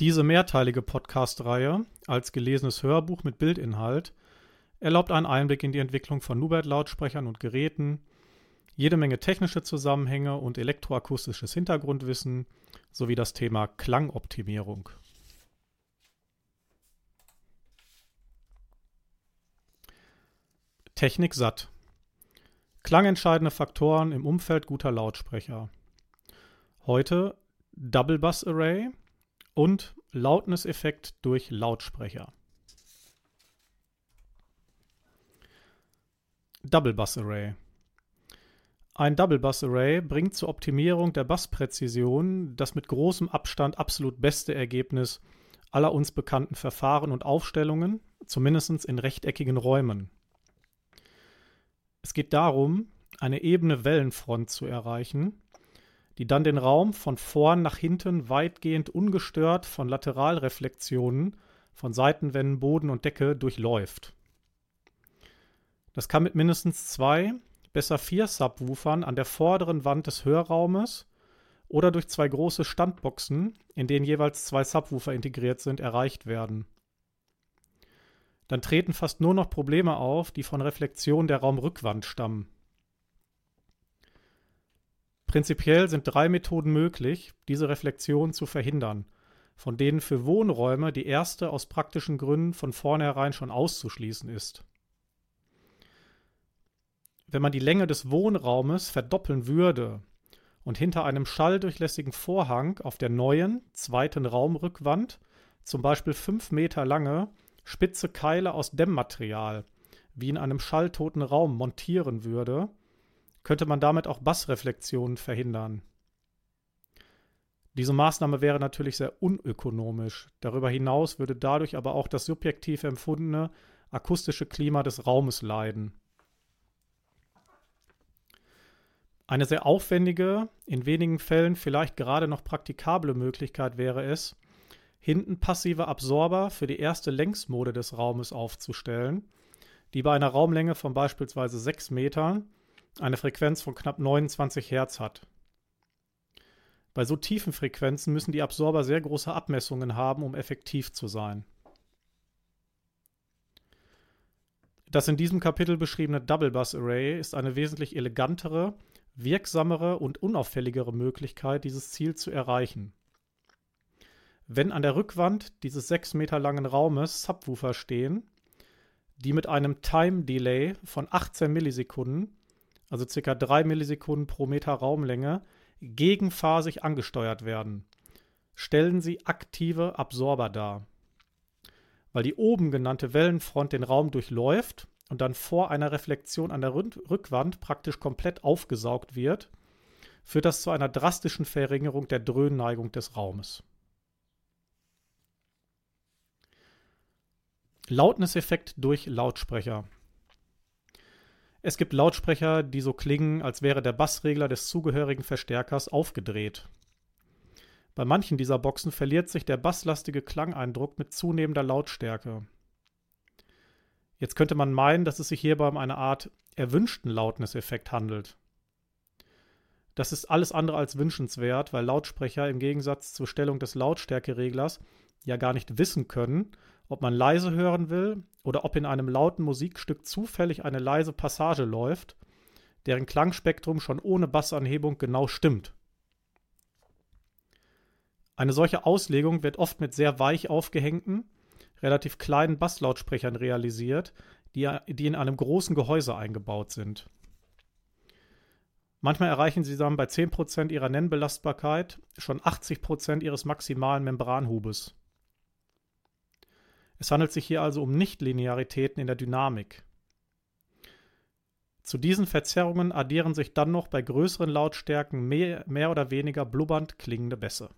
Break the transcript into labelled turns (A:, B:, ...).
A: Diese mehrteilige Podcast-Reihe als gelesenes Hörbuch mit Bildinhalt erlaubt einen Einblick in die Entwicklung von Nubert-Lautsprechern und Geräten, jede Menge technische Zusammenhänge und elektroakustisches Hintergrundwissen sowie das Thema Klangoptimierung. Technik satt. Klangentscheidende Faktoren im Umfeld guter Lautsprecher. Heute Double Bus Array und Lautness-Effekt durch Lautsprecher. Double Bus Array. Ein Double Bus Array bringt zur Optimierung der Basspräzision das mit großem Abstand absolut beste Ergebnis aller uns bekannten Verfahren und Aufstellungen, zumindest in rechteckigen Räumen. Es geht darum, eine ebene Wellenfront zu erreichen, die dann den Raum von vorn nach hinten weitgehend ungestört von Lateralreflexionen von Seitenwänden, Boden und Decke durchläuft. Das kann mit mindestens zwei, besser vier Subwoofern an der vorderen Wand des Hörraumes oder durch zwei große Standboxen, in denen jeweils zwei Subwoofer integriert sind, erreicht werden. Dann treten fast nur noch Probleme auf, die von Reflexion der Raumrückwand stammen. Prinzipiell sind drei Methoden möglich, diese Reflexion zu verhindern, von denen für Wohnräume die erste aus praktischen Gründen von vornherein schon auszuschließen ist. Wenn man die Länge des Wohnraumes verdoppeln würde und hinter einem schalldurchlässigen Vorhang auf der neuen, zweiten Raumrückwand zum Beispiel fünf Meter lange, spitze Keile aus Dämmmaterial, wie in einem schalltoten Raum, montieren würde, könnte man damit auch Bassreflexionen verhindern. Diese Maßnahme wäre natürlich sehr unökonomisch. Darüber hinaus würde dadurch aber auch das subjektiv empfundene akustische Klima des Raumes leiden. Eine sehr aufwendige, in wenigen Fällen vielleicht gerade noch praktikable Möglichkeit wäre es, hinten passive Absorber für die erste Längsmode des Raumes aufzustellen, die bei einer Raumlänge von beispielsweise 6 Metern eine Frequenz von knapp 29 Hertz hat. Bei so tiefen Frequenzen müssen die Absorber sehr große Abmessungen haben, um effektiv zu sein. Das in diesem Kapitel beschriebene Double Bus Array ist eine wesentlich elegantere, wirksamere und unauffälligere Möglichkeit, dieses Ziel zu erreichen. Wenn an der Rückwand dieses 6 Meter langen Raumes Subwoofer stehen, die mit einem Time Delay von 18 Millisekunden also ca. 3 Millisekunden pro Meter Raumlänge, gegenphasig angesteuert werden, stellen sie aktive Absorber dar. Weil die oben genannte Wellenfront den Raum durchläuft und dann vor einer Reflexion an der Rückwand praktisch komplett aufgesaugt wird, führt das zu einer drastischen Verringerung der Dröhnneigung des Raumes. Lautnesseffekt durch Lautsprecher. Es gibt Lautsprecher, die so klingen, als wäre der Bassregler des zugehörigen Verstärkers aufgedreht. Bei manchen dieser Boxen verliert sich der basslastige Klangeindruck mit zunehmender Lautstärke. Jetzt könnte man meinen, dass es sich hierbei um eine Art erwünschten Lautnesseffekt handelt. Das ist alles andere als wünschenswert, weil Lautsprecher im Gegensatz zur Stellung des Lautstärkereglers ja gar nicht wissen können, ob man leise hören will oder ob in einem lauten Musikstück zufällig eine leise Passage läuft, deren Klangspektrum schon ohne Bassanhebung genau stimmt. Eine solche Auslegung wird oft mit sehr weich aufgehängten, relativ kleinen Basslautsprechern realisiert, die, in einem großen Gehäuse eingebaut sind. Manchmal erreichen sie dann bei 10% ihrer Nennbelastbarkeit schon 80% ihres maximalen Membranhubes. Es handelt sich hier also um Nichtlinearitäten in der Dynamik. Zu diesen Verzerrungen addieren sich dann noch bei größeren Lautstärken mehr, mehr oder weniger blubbernd klingende Bässe